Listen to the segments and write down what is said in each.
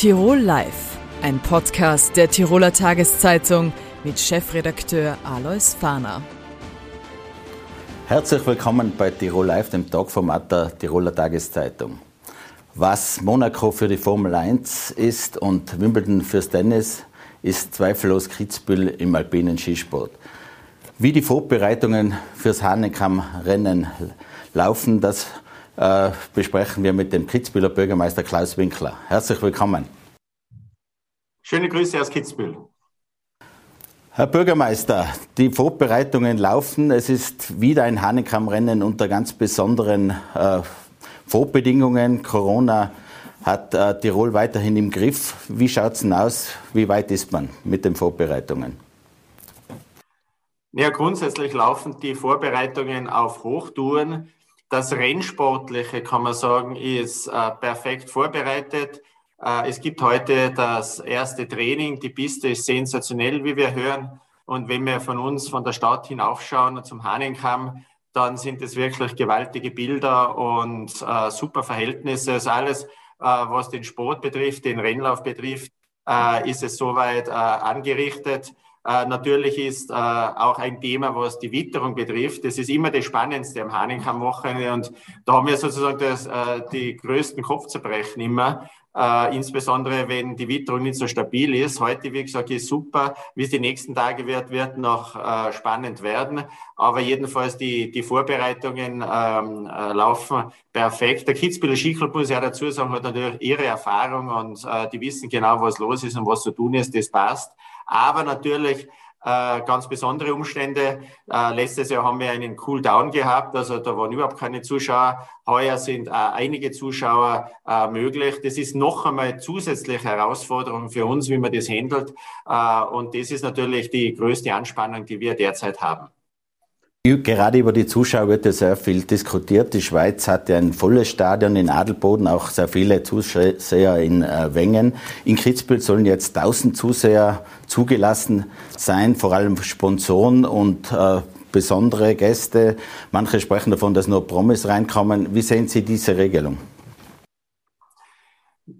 Tirol Live, ein Podcast der Tiroler Tageszeitung mit Chefredakteur Alois Fahner. Herzlich willkommen bei Tirol Live, dem Talkformat der Tiroler Tageszeitung. Was Monaco für die Formel 1 ist und Wimbledon fürs Tennis, ist zweifellos Kitzbühel im alpinen Skisport. Wie die Vorbereitungen fürs Hahnenkamm-Rennen laufen, das äh, besprechen wir mit dem Kitzbüheler Bürgermeister Klaus Winkler. Herzlich willkommen. Schöne Grüße aus Kitzbühel. Herr Bürgermeister, die Vorbereitungen laufen. Es ist wieder ein Hahnenkammrennen unter ganz besonderen äh, Vorbedingungen. Corona hat äh, Tirol weiterhin im Griff. Wie schaut es denn aus? Wie weit ist man mit den Vorbereitungen? Ja, grundsätzlich laufen die Vorbereitungen auf Hochtouren. Das Rennsportliche, kann man sagen, ist äh, perfekt vorbereitet. Äh, es gibt heute das erste Training. Die Piste ist sensationell, wie wir hören. Und wenn wir von uns, von der Stadt hinaufschauen zum Hahnenkamm, dann sind es wirklich gewaltige Bilder und äh, super Verhältnisse. Also alles, äh, was den Sport betrifft, den Rennlauf betrifft, äh, ist es soweit äh, angerichtet. Äh, natürlich ist äh, auch ein Thema, was die Witterung betrifft. Das ist immer das Spannendste am Hahnenkamm-Wochenende und da haben wir sozusagen das, äh, die größten Kopfzerbrechen immer. Äh, insbesondere wenn die Witterung nicht so stabil ist. Heute, wie gesagt, ist super. Wie es die nächsten Tage wird, wird noch äh, spannend werden. Aber jedenfalls die, die Vorbereitungen ähm, äh, laufen perfekt. Der Kitzbüheler Skiclub muss ja dazu sagen, hat natürlich ihre Erfahrung und äh, die wissen genau, was los ist und was zu tun ist. Das passt. Aber natürlich äh, ganz besondere Umstände. Äh, letztes Jahr haben wir einen Cool-Down gehabt, also da waren überhaupt keine Zuschauer. Heuer sind äh, einige Zuschauer äh, möglich. Das ist noch einmal zusätzliche Herausforderung für uns, wie man das handelt. Äh, und das ist natürlich die größte Anspannung, die wir derzeit haben. Gerade über die Zuschauer wird ja sehr viel diskutiert. Die Schweiz hat ja ein volles Stadion in Adelboden, auch sehr viele Zuseher in äh, Wengen. In Kitzbühel sollen jetzt 1000 Zuseher zugelassen sein, vor allem Sponsoren und äh, besondere Gäste. Manche sprechen davon, dass nur Promis reinkommen. Wie sehen Sie diese Regelung?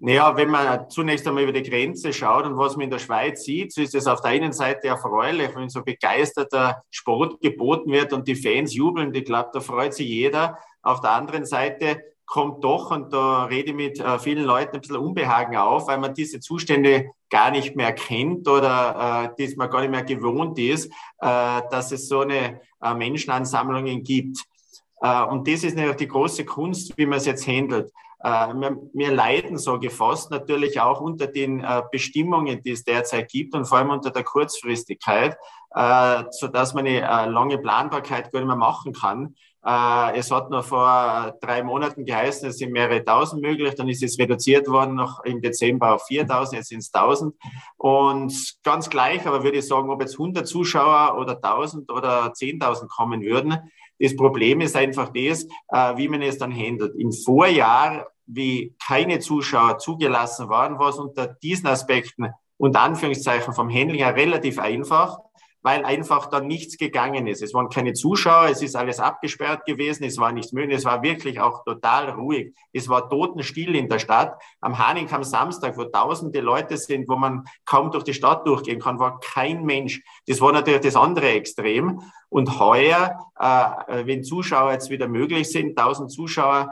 Naja, wenn man zunächst einmal über die Grenze schaut und was man in der Schweiz sieht, so ist es auf der einen Seite erfreulich, wenn so begeisterter Sport geboten wird und die Fans jubeln. Ich glaube, da freut sich jeder. Auf der anderen Seite kommt doch, und da rede ich mit äh, vielen Leuten ein bisschen Unbehagen auf, weil man diese Zustände gar nicht mehr kennt oder äh, die man gar nicht mehr gewohnt ist, äh, dass es so eine äh, Menschenansammlungen gibt. Äh, und das ist natürlich die große Kunst, wie man es jetzt handelt. Äh, wir, wir leiden so gefasst natürlich auch unter den äh, Bestimmungen, die es derzeit gibt und vor allem unter der Kurzfristigkeit, äh, so dass man eine lange Planbarkeit gar nicht mehr machen kann. Es hat noch vor drei Monaten geheißen, es sind mehrere tausend möglich, dann ist es reduziert worden noch im Dezember auf 4000, jetzt sind es 1000. Und ganz gleich, aber würde ich sagen, ob jetzt 100 Zuschauer oder 1000 oder 10.000 kommen würden, das Problem ist einfach das, äh, wie man es dann handelt. Im Vorjahr, wie keine Zuschauer zugelassen waren, war es unter diesen Aspekten und Anführungszeichen vom Handling her relativ einfach weil einfach dann nichts gegangen ist. Es waren keine Zuschauer, es ist alles abgesperrt gewesen, es war nichts möglich, es war wirklich auch total ruhig. Es war totenstill in der Stadt. Am Haning am Samstag, wo tausende Leute sind, wo man kaum durch die Stadt durchgehen kann, war kein Mensch. Das war natürlich das andere Extrem. Und heuer, äh, wenn Zuschauer jetzt wieder möglich sind, 1000 Zuschauer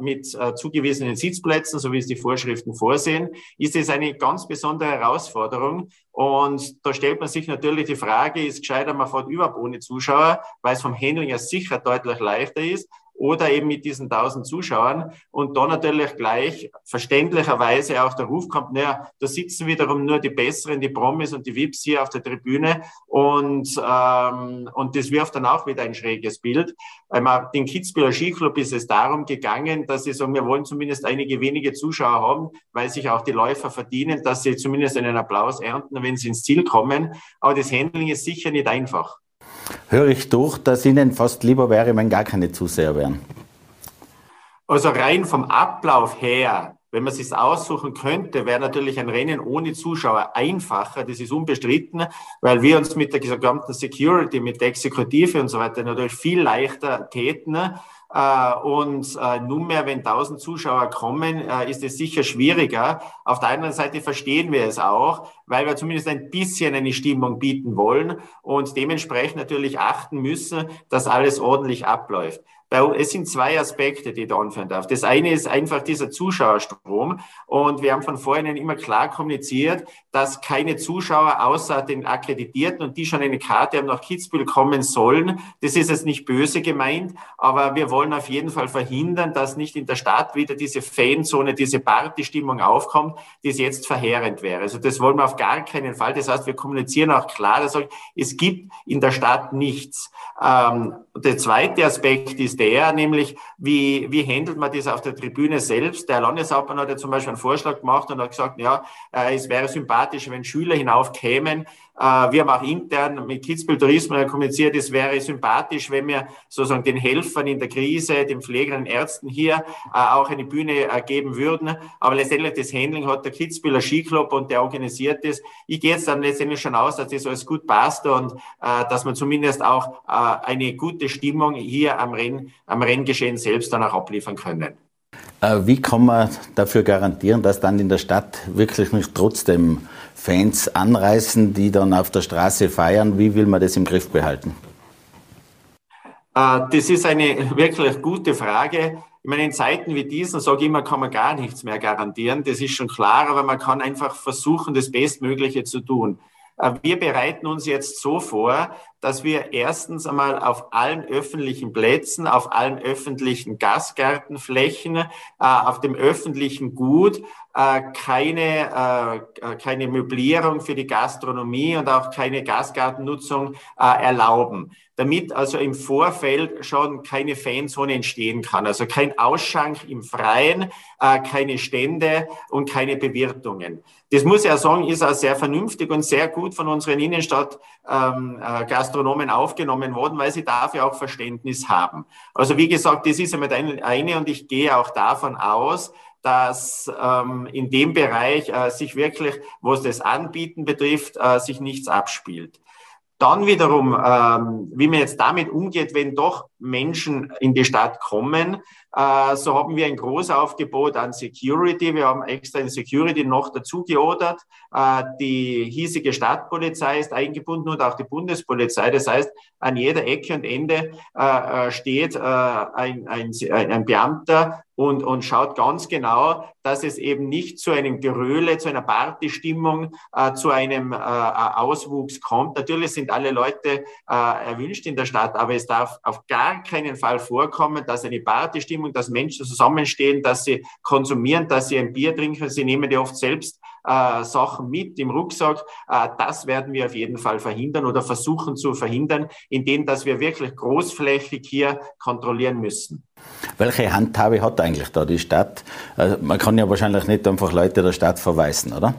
mit äh, zugewiesenen Sitzplätzen, so wie es die Vorschriften vorsehen, ist es eine ganz besondere Herausforderung. Und da stellt man sich natürlich die Frage, ist gescheiter, man fährt überhaupt ohne Zuschauer, weil es vom Handling ja sicher deutlich leichter ist oder eben mit diesen 1000 Zuschauern. Und da natürlich gleich verständlicherweise auch der Ruf kommt, naja, da sitzen wiederum nur die Besseren, die Promis und die Vips hier auf der Tribüne und, ähm, und das wirft dann auch wieder ein schräges Bild. Einmal den Kitzbüheler Skiclub ist es darum gegangen, dass sie sagen, wir wollen zumindest einige wenige Zuschauer haben, weil sich auch die Läufer verdienen, dass sie zumindest einen Applaus ernten, wenn sie ins Ziel kommen. Aber das Handling ist sicher nicht einfach höre ich durch, dass Ihnen fast lieber wäre, wenn gar keine Zuseher wären. Also rein vom Ablauf her, wenn man es sich aussuchen könnte, wäre natürlich ein Rennen ohne Zuschauer einfacher. Das ist unbestritten, weil wir uns mit der gesamten Security, mit der Exekutive und so weiter natürlich viel leichter täten. Äh, und äh, nunmehr, wenn 1000 Zuschauer kommen, äh, ist es sicher schwieriger. Auf der anderen Seite verstehen wir es auch, weil wir zumindest ein bisschen eine Stimmung bieten wollen und dementsprechend natürlich achten müssen, dass alles ordentlich abläuft es sind zwei Aspekte, die da anführen darf. Das eine ist einfach dieser Zuschauerstrom. Und wir haben von vorhin immer klar kommuniziert, dass keine Zuschauer außer den Akkreditierten und die schon eine Karte haben nach Kitzbühel kommen sollen. Das ist jetzt nicht böse gemeint, aber wir wollen auf jeden Fall verhindern, dass nicht in der Stadt wieder diese Fanzone, diese Partystimmung aufkommt, die es jetzt verheerend wäre. Also das wollen wir auf gar keinen Fall. Das heißt, wir kommunizieren auch klar, dass es gibt in der Stadt nichts. Ähm, der zweite Aspekt ist der, nämlich wie, wie handelt man das auf der Tribüne selbst? Der Landeshauptmann hat ja zum Beispiel einen Vorschlag gemacht und hat gesagt, ja, äh, es wäre sympathisch, wenn Schüler hinaufkämen wir haben auch intern mit Kitzbühel Tourismus kommuniziert, es wäre sympathisch, wenn wir sozusagen den Helfern in der Krise, den Pflegern, den Ärzten hier äh, auch eine Bühne äh, geben würden. Aber letztendlich das Handling hat der Kitzbüheler Skiclub und der organisiert das. Ich gehe jetzt dann letztendlich schon aus, dass das alles gut passt und dass man zumindest auch eine gute Stimmung hier am, Renn, am Renngeschehen selbst dann auch abliefern können. Wie kann man dafür garantieren, dass dann in der Stadt wirklich nicht trotzdem Fans anreißen, die dann auf der Straße feiern. Wie will man das im Griff behalten? Äh, das ist eine wirklich gute Frage. Ich meine, in Zeiten wie diesen, sage ich immer, kann man gar nichts mehr garantieren. Das ist schon klar, aber man kann einfach versuchen, das Bestmögliche zu tun. Wir bereiten uns jetzt so vor, dass wir erstens einmal auf allen öffentlichen Plätzen, auf allen öffentlichen Gastgartenflächen, äh, auf dem öffentlichen Gut äh, keine, äh, keine Möblierung für die Gastronomie und auch keine Gasgartennutzung erlauben, damit also im Vorfeld schon keine Fanzone entstehen kann. Also kein Ausschank im Freien, äh, keine Stände und keine Bewirtungen. Das muss ich ja sagen, ist auch sehr vernünftig und sehr gut von unseren Innenstadt-Gastronomen ähm, äh, aufgenommen worden, weil sie dafür auch Verständnis haben. Also wie gesagt, das ist einmal eine und ich gehe auch davon aus, dass ähm, in dem Bereich äh, sich wirklich, was das Anbieten betrifft, äh, sich nichts abspielt. Dann wiederum, ähm, wie man jetzt damit umgeht, wenn doch Menschen in die Stadt kommen, äh, so haben wir ein Großaufgebot an Security. Wir haben extra ein Security noch dazu geordert. Äh, die hiesige Stadtpolizei ist eingebunden und auch die Bundespolizei. Das heißt, an jeder Ecke und Ende äh, steht ein, ein, ein Beamter und, und schaut ganz genau, dass es eben nicht zu einem Geröle, zu einer Partystimmung, äh, zu einem äh, Auswuchs kommt. Natürlich sind alle Leute äh, erwünscht in der Stadt, aber es darf auf gar keinen Fall vorkommen, dass eine Partystimmung, dass Menschen zusammenstehen, dass sie konsumieren, dass sie ein Bier trinken. Sie nehmen ja oft selbst äh, Sachen mit im Rucksack. Äh, das werden wir auf jeden Fall verhindern oder versuchen zu verhindern, indem dass wir wirklich großflächig hier kontrollieren müssen. Welche Handhabe hat eigentlich da die Stadt? Also man kann ja wahrscheinlich nicht einfach Leute der Stadt verweisen, oder?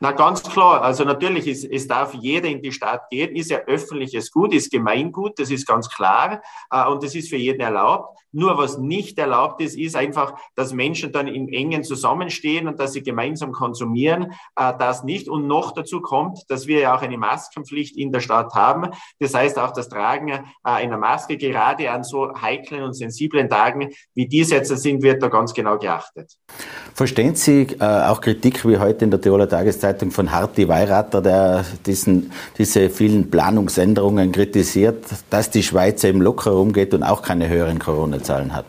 Na ganz klar, also natürlich, ist, es darf jeder in die Stadt gehen, ist ja öffentliches Gut, ist Gemeingut, das ist ganz klar äh, und das ist für jeden erlaubt. Nur was nicht erlaubt ist, ist einfach, dass Menschen dann in engen zusammenstehen und dass sie gemeinsam konsumieren. Äh, das nicht. Und noch dazu kommt, dass wir ja auch eine Maskenpflicht in der Stadt haben. Das heißt, auch das Tragen äh, einer Maske gerade an so heiklen und sensiblen Tagen wie dies jetzt sind, wird da ganz genau geachtet. Verstehen Sie äh, auch Kritik wie heute in der Tiroler Tageszeitung von Harti Weirater, der diesen, diese vielen Planungsänderungen kritisiert, dass die Schweiz eben locker rumgeht und auch keine höheren Corona-Zahlen hat?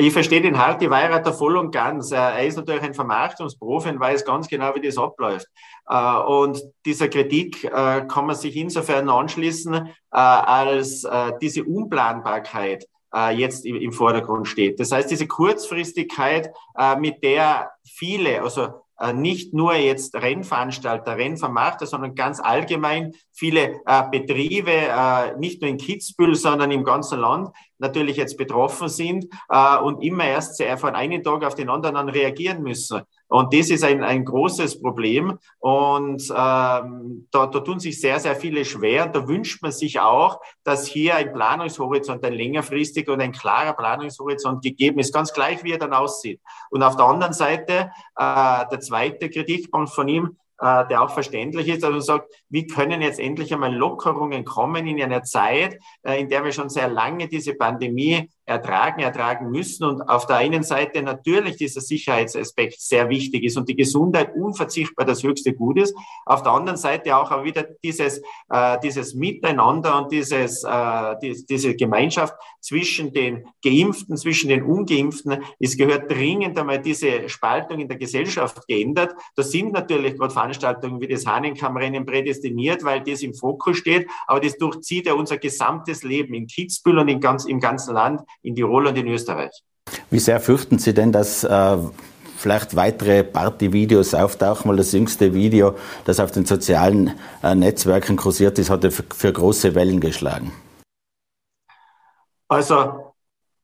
Ich verstehe den Harti Weirater voll und ganz. Er ist natürlich ein Vermarktungsprofi und weiß ganz genau, wie das abläuft. Äh, und dieser Kritik äh, kann man sich insofern anschließen, äh, als diese Unplanbarkeit jetzt im Vordergrund steht. Das heißt, diese Kurzfristigkeit, mit der viele, also äh, nicht nur jetzt Rennveranstalter, Rennvermarkter, sondern ganz allgemein viele äh, Betriebe, äh, nicht nur in Kitzbühel, sondern im ganzen Land natürlich jetzt betroffen sind äh, und immer erst von einem Tag auf den anderen reagieren müssen. Und das ist ein, ein großes Problem. Und ähm, da, da tun sich sehr, sehr viele schwer. Da wünscht man sich auch, dass hier ein Planungshorizont, ein längerfristiger und ein klarer Planungshorizont gegeben ist, ganz gleich, wie er dann aussieht. Und auf der anderen Seite, äh, der zweite Kritikpunkt von ihm, äh, der auch verständlich ist, man sagt, wie können jetzt endlich einmal Lockerungen kommen in einer Zeit, äh, in der wir schon sehr lange diese Pandemie ertragen, ertragen müssen und auf der einen Seite natürlich dieser Sicherheitsaspekt sehr wichtig ist und die Gesundheit unverzichtbar das höchste Gut ist, auf der anderen Seite auch wieder dieses, äh, dieses Miteinander und dieses, äh, die, diese Gemeinschaft zwischen den Geimpften, zwischen den Ungeimpften. Es gehört dringend einmal diese Spaltung in der Gesellschaft geändert. Da sind natürlich gerade Veranstaltungen wie das Hahnenkammrennen prädestiniert, weil das im Fokus steht, aber das durchzieht ja unser gesamtes Leben in Kitzbühel und in ganz, im ganzen Land in Tirol und in Österreich. Wie sehr fürchten Sie denn, dass äh, vielleicht weitere Party-Videos auftauchen? Weil das jüngste Video, das auf den sozialen äh, Netzwerken kursiert ist, hat für, für große Wellen geschlagen. Also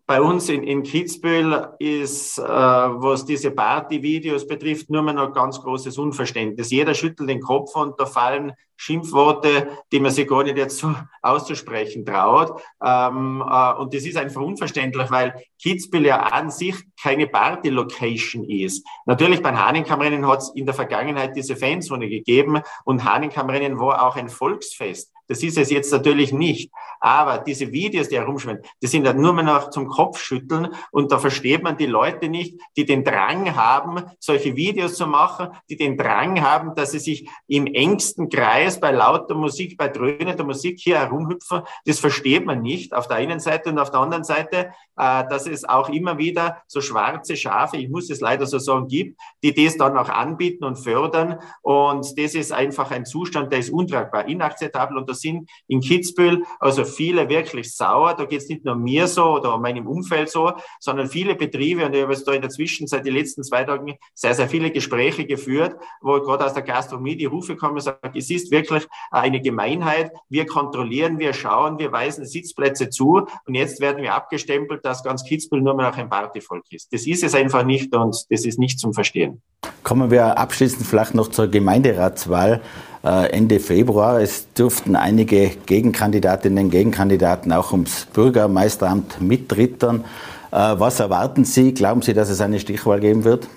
bei uns in, in Kitzbühel ist, äh, was diese Party-Videos betrifft, nur mehr noch ganz großes Unverständnis. Jeder schüttelt den Kopf und da fallen Schimpfworte, die man sich gar nicht jetzt so auszusprechen traut. Ähm, äh, und das ist einfach unverständlich, weil Kitzbühel ja an sich keine Party-Location ist. Natürlich beim Hahnenkammrennen hat es in der Vergangenheit diese Fanzone gegeben und Hahnenkammrennen war auch ein Volksfest. Das ist es jetzt natürlich nicht. Aber diese Videos, die herumschwimmen, die sind dann nur mehr noch zum Kopfschütteln und da versteht man die Leute nicht, die den Drang haben, solche Videos zu machen, die den Drang haben, dass sie sich im engsten Kreis bei lauter Musik, bei dröhnender Musik hier herumhüpfen. Das versteht man nicht auf der einen Seite und auf der anderen Seite, dass es auch immer wieder so schwarze Schafe, ich muss es leider so sagen, gibt, die das dann auch anbieten und fördern. Und das ist einfach ein Zustand, der ist untragbar, inakzeptabel und sind in Kitzbühel also viele wirklich sauer. Da geht es nicht nur mir so oder meinem Umfeld so, sondern viele Betriebe, und ich habe jetzt da in der Zwischenzeit die letzten zwei Tage sehr, sehr viele Gespräche geführt, wo gerade aus der Gastronomie die Rufe kommen und sagen, es ist wirklich eine Gemeinheit. Wir kontrollieren, wir schauen, wir weisen Sitzplätze zu und jetzt werden wir abgestempelt, dass ganz Kitzbühel nur mehr noch ein Partyvolk ist. Das ist es einfach nicht und das ist nicht zum Verstehen. Kommen wir abschließend vielleicht noch zur Gemeinderatswahl. Äh, Ende Februar. Es dürften einige Gegenkandidatinnen und Gegenkandidaten auch ums Bürgermeisteramt mitrittern. Äh, was erwarten Sie? Glauben Sie, dass es eine Stichwahl geben wird?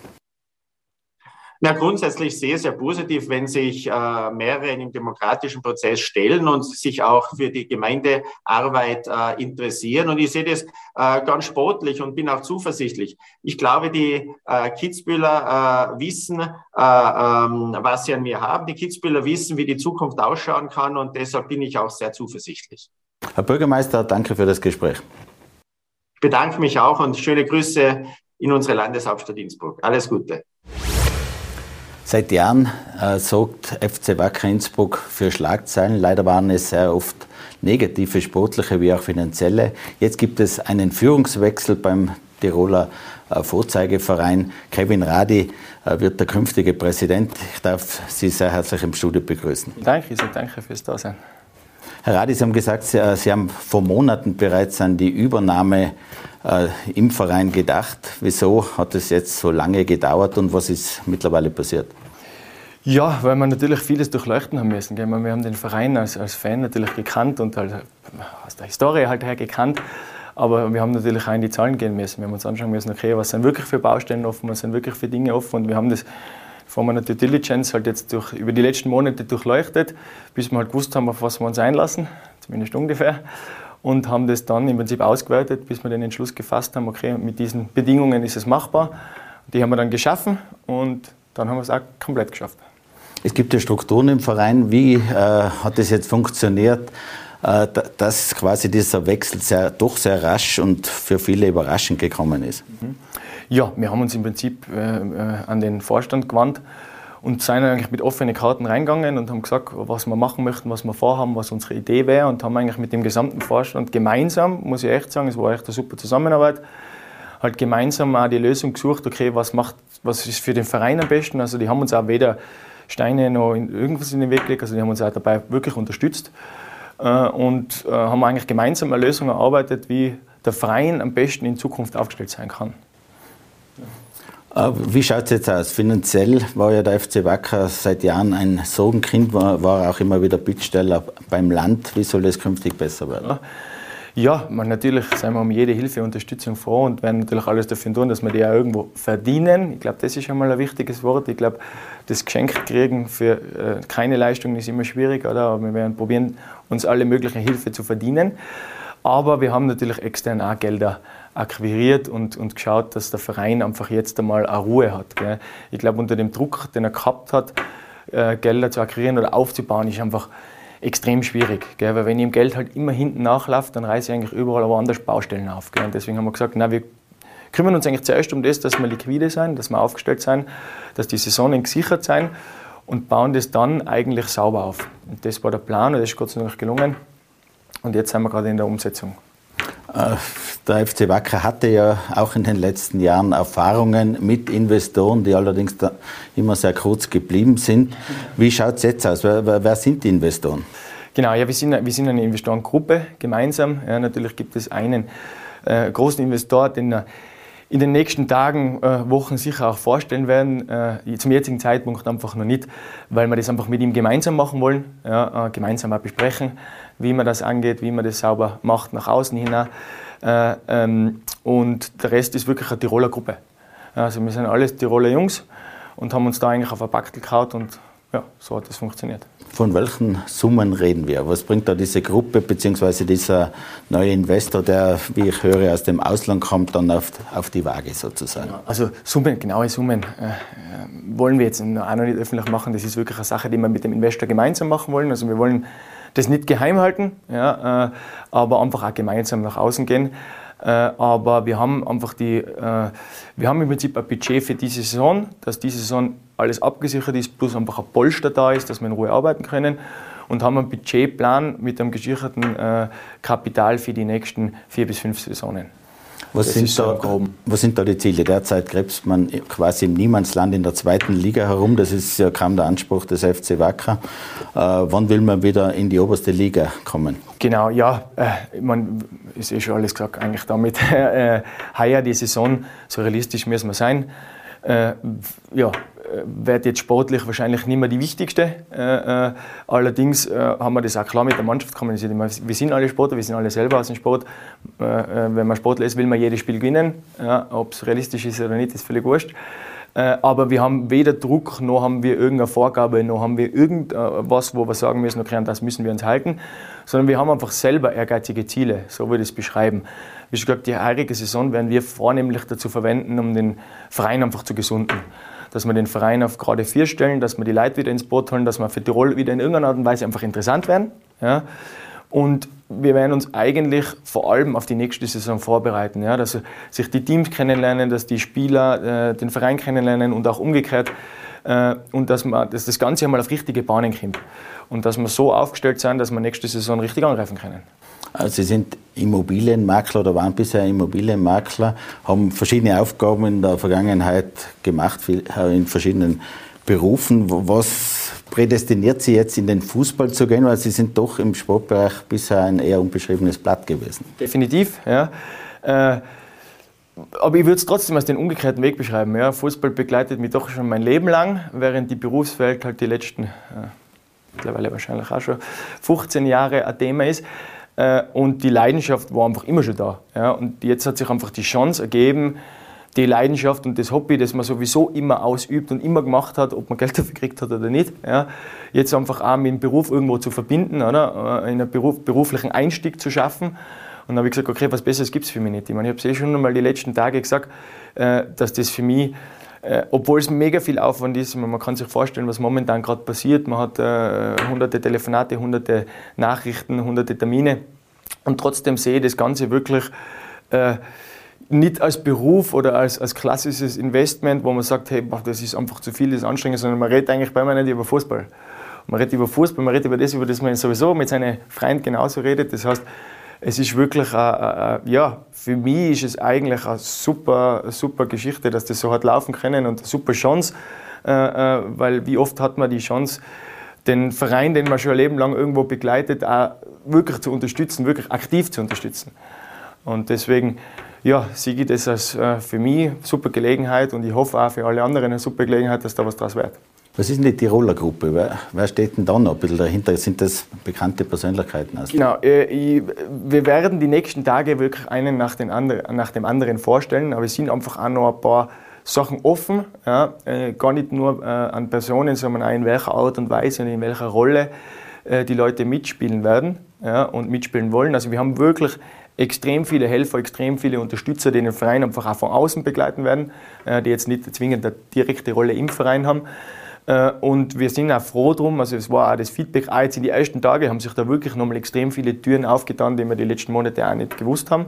Na, grundsätzlich sehr, sehr positiv, wenn sich äh, mehrere in dem demokratischen Prozess stellen und sich auch für die Gemeindearbeit äh, interessieren. Und ich sehe das äh, ganz sportlich und bin auch zuversichtlich. Ich glaube, die äh, Kitzbühler äh, wissen, äh, ähm, was sie an mir haben. Die Kitzbühler wissen, wie die Zukunft ausschauen kann und deshalb bin ich auch sehr zuversichtlich. Herr Bürgermeister, danke für das Gespräch. Ich bedanke mich auch und schöne Grüße in unsere Landeshauptstadt Innsbruck. Alles Gute. Seit Jahren äh, sorgt FC Wacker Innsbruck für Schlagzeilen. Leider waren es sehr oft negative sportliche wie auch finanzielle. Jetzt gibt es einen Führungswechsel beim Tiroler äh, Vorzeigeverein. Kevin Radi äh, wird der künftige Präsident. Ich darf Sie sehr herzlich im Studio begrüßen. Danke, ich danke fürs Dasein. Herr Radi, Sie haben gesagt, Sie, äh, Sie haben vor Monaten bereits an die Übernahme äh, im Verein gedacht. Wieso hat es jetzt so lange gedauert und was ist mittlerweile passiert? Ja, weil wir natürlich vieles durchleuchten haben müssen. Wir haben den Verein als, als Fan natürlich gekannt und halt aus der Historie halt her gekannt. Aber wir haben natürlich auch in die Zahlen gehen müssen. Wir haben uns anschauen müssen, okay, was sind wirklich für Baustellen offen, was sind wirklich für Dinge offen. Und wir haben das vor meiner Due Diligence halt jetzt durch, über die letzten Monate durchleuchtet, bis wir halt gewusst haben, auf was wir uns einlassen, zumindest ungefähr und haben das dann im Prinzip ausgewertet, bis wir den Entschluss gefasst haben, okay, mit diesen Bedingungen ist es machbar. Die haben wir dann geschaffen und dann haben wir es auch komplett geschafft. Es gibt ja Strukturen im Verein. Wie äh, hat es jetzt funktioniert, äh, dass quasi dieser Wechsel sehr, doch sehr rasch und für viele überraschend gekommen ist? Mhm. Ja, wir haben uns im Prinzip äh, äh an den Vorstand gewandt und sind eigentlich mit offenen Karten reingegangen und haben gesagt, was wir machen möchten, was wir vorhaben, was unsere Idee wäre und haben eigentlich mit dem gesamten Vorstand gemeinsam, muss ich echt sagen, es war echt eine super Zusammenarbeit, halt gemeinsam auch die Lösung gesucht, okay, was macht, was ist für den Verein am besten. Also die haben uns auch weder Steine noch irgendwas in den Weg gelegt, also die haben uns auch dabei wirklich unterstützt äh, und äh, haben eigentlich gemeinsam eine Lösung erarbeitet, wie der Verein am besten in Zukunft aufgestellt sein kann. Äh, wie schaut es jetzt aus? Finanziell war ja der FC Wacker seit Jahren ein Sorgenkind, war, war auch immer wieder Bittsteller beim Land. Wie soll das künftig besser werden? Ja, man, natürlich sind wir um jede Hilfe und Unterstützung froh und werden natürlich alles dafür tun, dass wir die auch irgendwo verdienen. Ich glaube, das ist schon mal ein wichtiges Wort. Ich glaube, das Geschenk kriegen für äh, keine Leistung ist immer schwierig, oder? Aber wir werden probieren, uns alle möglichen Hilfe zu verdienen. Aber wir haben natürlich extern auch Gelder akquiriert und, und geschaut, dass der Verein einfach jetzt einmal eine Ruhe hat. Gell? Ich glaube, unter dem Druck, den er gehabt hat, äh, Gelder zu akquirieren oder aufzubauen, ist einfach extrem schwierig. Gell? Weil wenn ich im Geld halt immer hinten nachlaufe, dann reiße ich eigentlich überall woanders Baustellen auf. Gell? Und deswegen haben wir gesagt, na, wir kümmern uns eigentlich zuerst um das, dass wir liquide sein, dass wir aufgestellt sein, dass die Saisonen gesichert sein und bauen das dann eigentlich sauber auf. Und das war der Plan und das ist Gott sei Dank gelungen. Und jetzt sind wir gerade in der Umsetzung. Äh, der FC Wacker hatte ja auch in den letzten Jahren Erfahrungen mit Investoren, die allerdings immer sehr kurz geblieben sind. Wie schaut es jetzt aus? Wer, wer, sind die Investoren? Genau, ja, wir sind, wir sind eine Investorengruppe gemeinsam. Ja, natürlich gibt es einen äh, großen Investor, den wir in den nächsten Tagen, äh, Wochen sicher auch vorstellen werden. Äh, zum jetzigen Zeitpunkt einfach noch nicht, weil wir das einfach mit ihm gemeinsam machen wollen, ja, äh, gemeinsam auch besprechen wie man das angeht, wie man das sauber macht nach außen hin. Äh, ähm, und der Rest ist wirklich eine Tiroler Gruppe. Also wir sind alles Tiroler Jungs und haben uns da eigentlich auf ein Backel gehauen und ja, so hat das funktioniert. Von welchen Summen reden wir? Was bringt da diese Gruppe bzw. dieser neue Investor, der, wie ich höre, aus dem Ausland kommt, dann auf, auf die Waage sozusagen? Also Summen, genaue Summen äh, wollen wir jetzt auch noch nicht öffentlich machen. Das ist wirklich eine Sache, die wir mit dem Investor gemeinsam machen wollen. Also wir wollen das nicht geheim halten, ja, äh, aber einfach auch gemeinsam nach außen gehen. Äh, aber wir haben einfach die, äh, wir haben im Prinzip ein Budget für diese Saison, dass diese Saison alles abgesichert ist, plus einfach ein Polster da ist, dass wir in Ruhe arbeiten können und haben einen Budgetplan mit einem gesicherten Kapital für die nächsten vier bis fünf Saisonen. Was sind, da, was sind, da, die Ziele? Derzeit krebst man quasi im Niemandsland in der zweiten Liga herum. Das ist ja kaum der Anspruch des FC Wacker. Äh, wann will man wieder in die oberste Liga kommen? Genau, ja. Äh, meine, ist eh schon alles gesagt eigentlich damit. Äh, heuer die Saison, so realistisch müssen wir sein. Äh, ja, wird jetzt sportlich wahrscheinlich nicht mehr die wichtigste. Äh, äh, allerdings äh, haben wir das auch klar mit der Mannschaft kommuniziert. Wir sind alle Sportler, wir sind alle selber aus dem Sport. Äh, äh, wenn man Sportler ist, will man jedes Spiel gewinnen. Ja, Ob es realistisch ist oder nicht, ist völlig wurscht. Äh, aber wir haben weder Druck, noch haben wir irgendeine Vorgabe, noch haben wir irgendwas, wo wir sagen müssen, okay, an das müssen wir uns halten, sondern wir haben einfach selber ehrgeizige Ziele, so würde ich es beschreiben. Wie schon gesagt, die heurige Saison werden wir vornehmlich dazu verwenden, um den Verein einfach zu gesunden dass wir den Verein auf gerade vier stellen, dass wir die Leute wieder ins Boot holen, dass wir für Tirol wieder in irgendeiner Art und Weise einfach interessant werden. Ja. Und wir werden uns eigentlich vor allem auf die nächste Saison vorbereiten, ja, dass sich die Teams kennenlernen, dass die Spieler äh, den Verein kennenlernen und auch umgekehrt äh, und dass, man, dass das Ganze einmal auf richtige Bahnen kommt und dass wir so aufgestellt sind, dass wir nächste Saison richtig angreifen können. Also Sie sind Immobilienmakler oder waren bisher Immobilienmakler, haben verschiedene Aufgaben in der Vergangenheit gemacht, in verschiedenen Berufen. Was prädestiniert Sie jetzt in den Fußball zu gehen? Weil Sie sind doch im Sportbereich bisher ein eher unbeschriebenes Blatt gewesen. Definitiv, ja. Äh, aber ich würde es trotzdem als den umgekehrten Weg beschreiben. Ja. Fußball begleitet mich doch schon mein Leben lang, während die Berufswelt halt die letzten, äh, mittlerweile wahrscheinlich auch schon 15 Jahre ein Thema ist. Äh, und die Leidenschaft war einfach immer schon da. Ja. Und jetzt hat sich einfach die Chance ergeben, die Leidenschaft und das Hobby, das man sowieso immer ausübt und immer gemacht hat, ob man Geld dafür gekriegt hat oder nicht, ja, jetzt einfach auch mit dem Beruf irgendwo zu verbinden, oder? Äh, einen Beruf, beruflichen Einstieg zu schaffen. Und dann habe ich gesagt, okay, was Besseres gibt es für mich nicht. Ich, meine, ich habe es eh schon einmal die letzten Tage gesagt, äh, dass das für mich obwohl es mega viel Aufwand ist, man kann sich vorstellen, was momentan gerade passiert. Man hat äh, hunderte Telefonate, hunderte Nachrichten, hunderte Termine. Und trotzdem sehe ich das Ganze wirklich äh, nicht als Beruf oder als, als klassisches Investment, wo man sagt, hey, das ist einfach zu viel, das ist anstrengend, sondern man redet eigentlich bei mir nicht über Fußball. Man redet über Fußball, man redet über das, über das man sowieso mit seinen Freunden genauso redet. Das heißt, es ist wirklich, a, ja, für mich ist es eigentlich eine super, super Geschichte, dass das so hat laufen können und eine super Chance, äh, äh, weil wie oft hat man die Chance, den Verein, den man schon ein Leben lang irgendwo begleitet, auch wirklich zu unterstützen, wirklich aktiv zu unterstützen. Und deswegen, ja, ich das als äh, für mich super Gelegenheit und ich hoffe auch für alle anderen eine super Gelegenheit, dass da was draus wird. Was ist denn die Tiroler Gruppe? Wer, wer steht denn da noch ein bisschen dahinter? Sind das bekannte Persönlichkeiten? Genau, äh, wir werden die nächsten Tage wirklich einen nach, andre, nach dem anderen vorstellen, aber es sind einfach auch noch ein paar Sachen offen, ja, äh, gar nicht nur äh, an Personen, sondern auch in welcher Art und Weise und in welcher Rolle die Leute mitspielen werden ja, und mitspielen wollen. Also wir haben wirklich extrem viele Helfer, extrem viele Unterstützer, die den Verein einfach auch von außen begleiten werden, die jetzt nicht zwingend eine direkte Rolle im Verein haben. Äh, und wir sind auch froh drum, also es war auch das Feedback, auch jetzt in den ersten Tagen haben sich da wirklich nochmal extrem viele Türen aufgetan, die wir die letzten Monate auch nicht gewusst haben,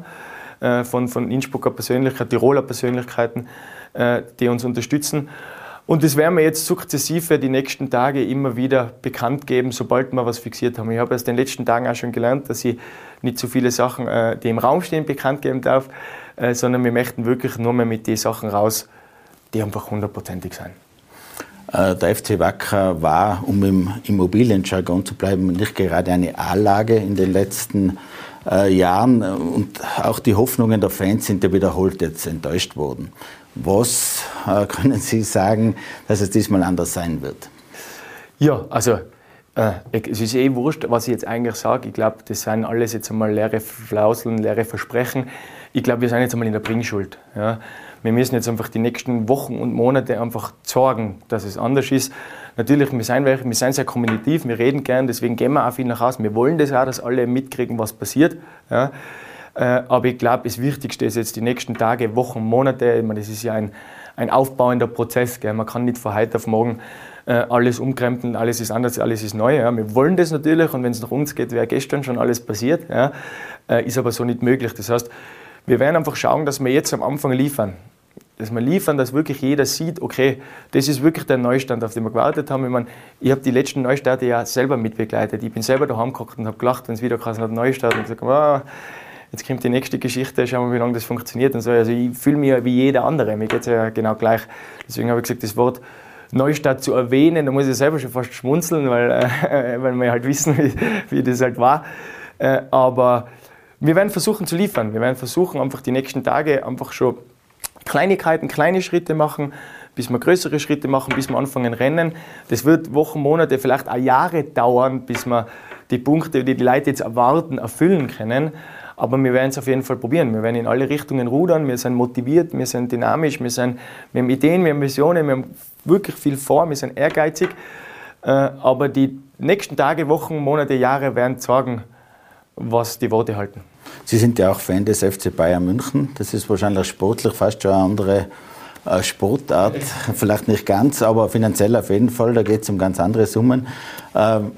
äh, von, von Innsbrucker Persönlichkeiten, Tiroler Persönlichkeiten, äh, die uns unterstützen. Und das werden wir jetzt sukzessive die nächsten Tage immer wieder bekannt geben, sobald wir was fixiert haben. Ich habe in den letzten Tagen auch schon gelernt, dass ich nicht so viele Sachen, die im Raum stehen, bekannt geben darf, sondern wir möchten wirklich nur mehr mit den Sachen raus, die einfach hundertprozentig sind. Äh, der FC Wacker war, um im Immobilienjargon zu bleiben, nicht gerade eine A-Lage in den letzten äh, Jahren. Und auch die Hoffnungen der Fans sind ja wiederholt jetzt enttäuscht worden. Was äh, können Sie sagen, dass es diesmal anders sein wird? Ja, also es ist eh wurscht, was ich jetzt eigentlich sage. Ich glaube, das sind alles jetzt einmal leere Flauseln, leere Versprechen. Ich glaube, wir sind jetzt einmal in der Bringschuld. Ja. Wir müssen jetzt einfach die nächsten Wochen und Monate einfach sorgen, dass es anders ist. Natürlich, wir sind, wir sind sehr kommunikativ, wir reden gern, deswegen gehen wir auch viel nach Hause. Wir wollen das auch, dass alle mitkriegen, was passiert. Ja. Äh, aber ich glaube, das Wichtigste ist jetzt die nächsten Tage, Wochen, Monate. Ich meine, das ist ja ein, ein aufbauender Prozess. Gell. Man kann nicht von heute auf morgen äh, alles umkrempeln, alles ist anders, alles ist neu. Ja. Wir wollen das natürlich und wenn es nach uns geht, wäre gestern schon alles passiert. Ja. Äh, ist aber so nicht möglich. Das heißt, wir werden einfach schauen, dass wir jetzt am Anfang liefern. Dass wir liefern, dass wirklich jeder sieht, okay, das ist wirklich der Neustand, auf den wir gewartet haben. Ich, meine, ich habe die letzten Neustarte ja selber mitbegleitet. Ich bin selber daheim gekocht und habe gelacht, wenn es wieder geheißen Neustart. Und gesagt, oh, jetzt kommt die nächste Geschichte, schauen wir, wie lange das funktioniert und so. Also ich fühle mich ja wie jeder andere. Mir geht es ja genau gleich. Deswegen habe ich gesagt, das Wort Neustadt zu erwähnen, da muss ich selber schon fast schmunzeln, weil, äh, weil wir halt wissen, wie, wie das halt war. Äh, aber wir werden versuchen zu liefern. Wir werden versuchen, einfach die nächsten Tage einfach schon Kleinigkeiten, kleine Schritte machen, bis wir größere Schritte machen, bis wir anfangen rennen. Das wird Wochen, Monate, vielleicht auch Jahre dauern, bis wir die Punkte, die die Leute jetzt erwarten, erfüllen können. Aber wir werden es auf jeden Fall probieren. Wir werden in alle Richtungen rudern. Wir sind motiviert, wir sind dynamisch, wir, sind, wir haben Ideen, wir haben Visionen, wir haben wirklich viel vor, wir sind ehrgeizig. Äh, aber die nächsten Tage, Wochen, Monate, Jahre werden sagen, was die Worte halten. Sie sind ja auch Fan des FC Bayern München. Das ist wahrscheinlich sportlich fast schon eine andere äh, Sportart. Vielleicht nicht ganz, aber finanziell auf jeden Fall. Da geht es um ganz andere Summen. Ähm,